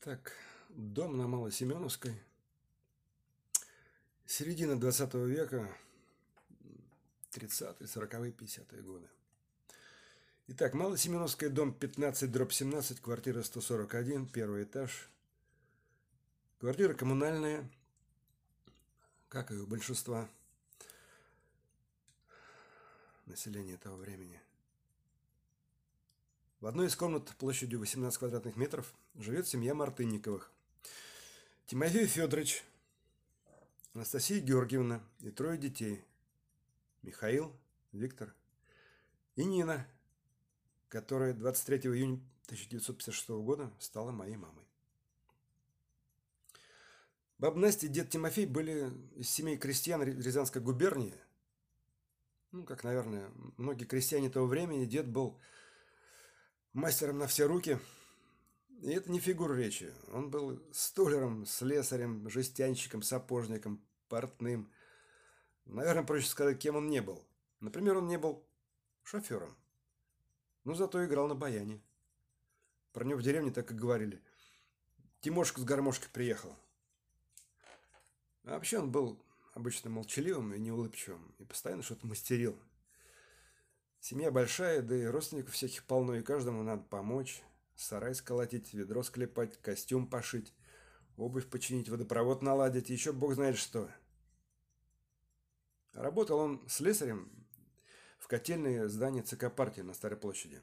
Так, дом на Малосеменовской. Середина 20 века, 30-е, 40-е, 50-е годы. Итак, Малосеменовская, дом 15, дробь 17, квартира 141, первый этаж. Квартира коммунальная, как и у большинства населения того времени. В одной из комнат площадью 18 квадратных метров живет семья Мартынниковых. Тимофей Федорович, Анастасия Георгиевна и трое детей. Михаил, Виктор и Нина, которая 23 июня 1956 года стала моей мамой. Баб Настя и дед Тимофей были из семей крестьян Рязанской губернии. Ну, как, наверное, многие крестьяне того времени. Дед был мастером на все руки. И это не фигура речи. Он был столером, слесарем, жестянщиком, сапожником, портным. Наверное, проще сказать, кем он не был. Например, он не был шофером. Но зато играл на баяне. Про него в деревне так и говорили. Тимошка с гармошкой приехал. А вообще он был обычно молчаливым и неулыбчивым. И постоянно что-то мастерил. Семья большая, да и родственников всяких полно, и каждому надо помочь. Сарай сколотить, ведро склепать, костюм пошить, обувь починить, водопровод наладить, еще бог знает что. Работал он слесарем в котельной здании ЦК партии на Старой площади.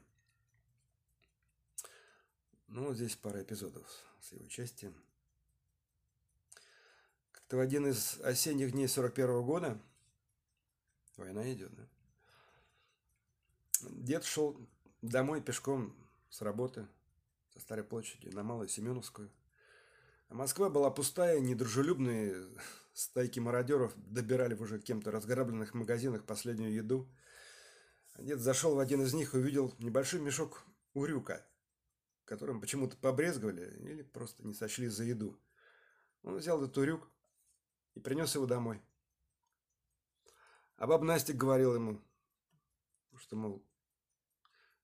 Ну, вот здесь пара эпизодов с его участием. Как-то в один из осенних дней 41 -го года война идет, да? Дед шел домой пешком с работы, со Старой площади, на Малую Семеновскую. А Москва была пустая, недружелюбные стайки мародеров добирали в уже кем-то разграбленных магазинах последнюю еду. А дед зашел в один из них и увидел небольшой мешок урюка, которым почему-то побрезговали или просто не сочли за еду. Он взял этот урюк и принес его домой. А баб Настя говорил ему, что, мол,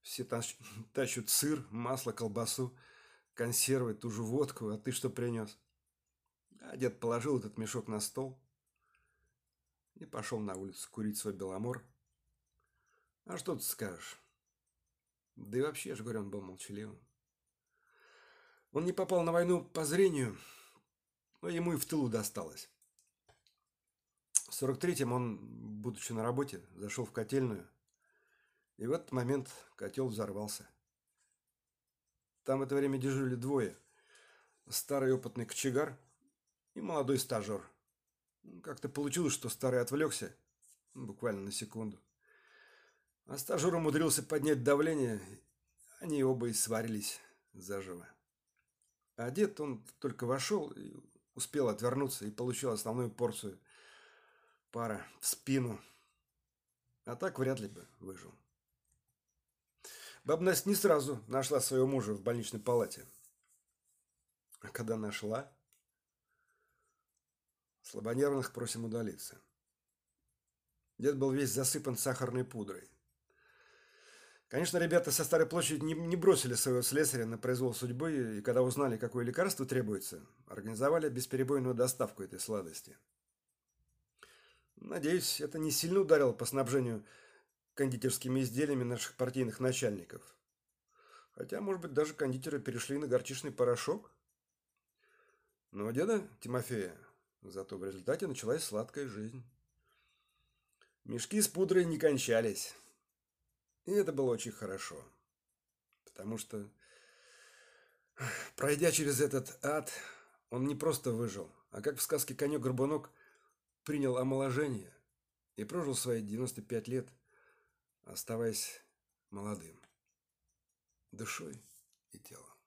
все тащат сыр, масло, колбасу, консервы, ту же водку, а ты что принес? А дед положил этот мешок на стол и пошел на улицу курить свой беломор. А что ты скажешь? Да и вообще, я же говорю, он был молчаливым. Он не попал на войну по зрению, но ему и в тылу досталось. В 43-м он, будучи на работе, зашел в котельную и в этот момент котел взорвался. Там это время дежурили двое. Старый опытный кочегар и молодой стажер. Как-то получилось, что старый отвлекся, буквально на секунду. А стажер умудрился поднять давление, они оба и сварились заживо. А дед, он только вошел и успел отвернуться и получил основную порцию пара в спину. А так вряд ли бы выжил. Баба Настя не сразу нашла своего мужа в больничной палате. А когда нашла, слабонервных просим удалиться. Дед был весь засыпан сахарной пудрой. Конечно, ребята со Старой площади не, не бросили своего слесаря на произвол судьбы, и когда узнали, какое лекарство требуется, организовали бесперебойную доставку этой сладости. Надеюсь, это не сильно ударило по снабжению кондитерскими изделиями наших партийных начальников. Хотя, может быть, даже кондитеры перешли на горчичный порошок. Но у деда Тимофея зато в результате началась сладкая жизнь. Мешки с пудрой не кончались. И это было очень хорошо. Потому что, пройдя через этот ад, он не просто выжил, а как в сказке «Конек-горбунок» принял омоложение и прожил свои 95 лет – оставаясь молодым душой и телом.